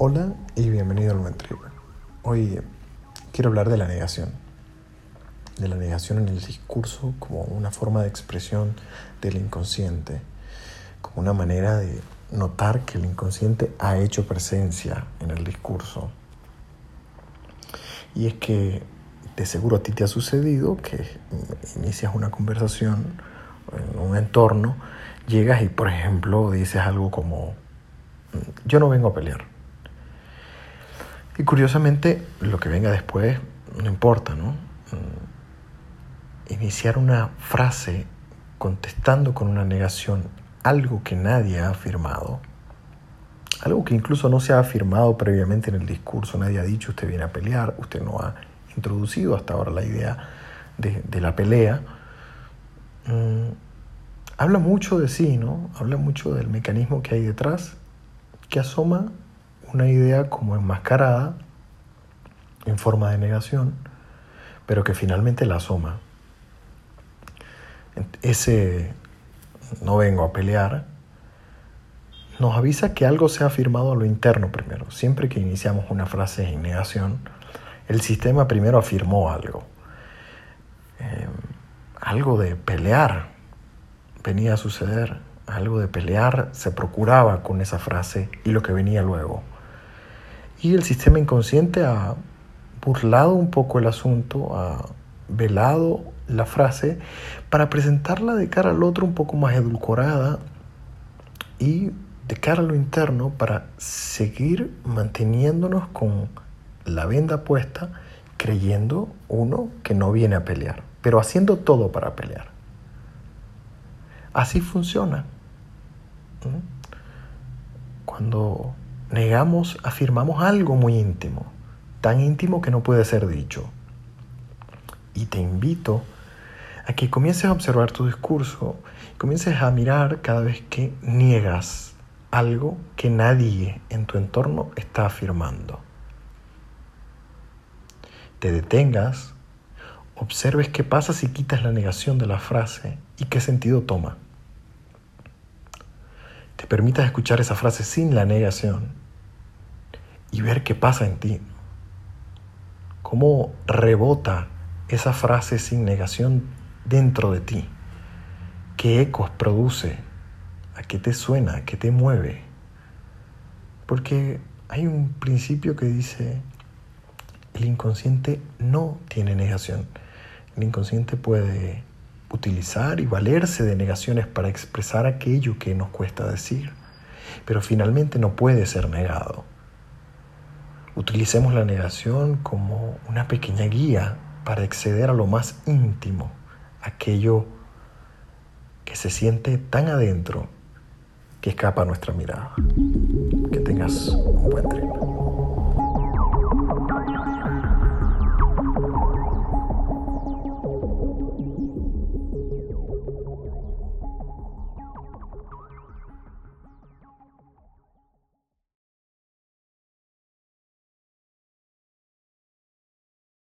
Hola y bienvenido al Trip. Hoy quiero hablar de la negación, de la negación en el discurso como una forma de expresión del inconsciente, como una manera de notar que el inconsciente ha hecho presencia en el discurso. Y es que de seguro a ti te ha sucedido que inicias una conversación en un entorno, llegas y por ejemplo dices algo como, yo no vengo a pelear y curiosamente, lo que venga después no importa, ¿no? Mm, iniciar una frase contestando con una negación algo que nadie ha afirmado, algo que incluso no se ha afirmado previamente en el discurso, nadie ha dicho usted viene a pelear, usted no ha introducido hasta ahora la idea de, la pelea, mm, habla mucho de sí, ¿no? Habla mucho del mecanismo que hay detrás, que asoma una idea como enmascarada en forma de negación, pero que finalmente la asoma. Ese no vengo a pelear nos avisa que algo se ha afirmado a lo interno primero. Siempre que iniciamos una frase en negación, el sistema primero afirmó algo. Em, algo de pelear venía a suceder, algo de pelear se procuraba con esa frase y lo que venía luego. Y el sistema inconsciente ha burlado un poco el asunto, ha velado la frase para presentarla de cara al otro un poco más edulcorada y de cara a lo interno para seguir manteniéndonos con la venda puesta, creyendo uno que no viene a pelear, pero haciendo todo para pelear. Así funciona. Cuando negamos, afirmamos algo muy íntimo, tan íntimo que no puede ser dicho. Y te invito a que comiences a observar tu discurso, comiences a mirar cada vez que niegas algo que nadie en tu entorno está afirmando. Te detengas, observes qué pasa si quitas la negación de la frase y qué sentido toma te permitas escuchar esa frase sin la negación y ver qué pasa en ti. Cómo rebota esa frase sin negación dentro de ti. ¿Qué ecos produce? ¿A qué te suena? ¿A qué te mueve? Porque hay un principio que dice, el inconsciente no tiene negación. El inconsciente puede utilizar y valerse de negaciones para expresar aquello que nos cuesta decir, pero finalmente no puede ser negado. Utilicemos la negación como una pequeña guía para acceder a lo más íntimo, aquello que se siente tan adentro que escapa a nuestra mirada. Que tengas un buen tren.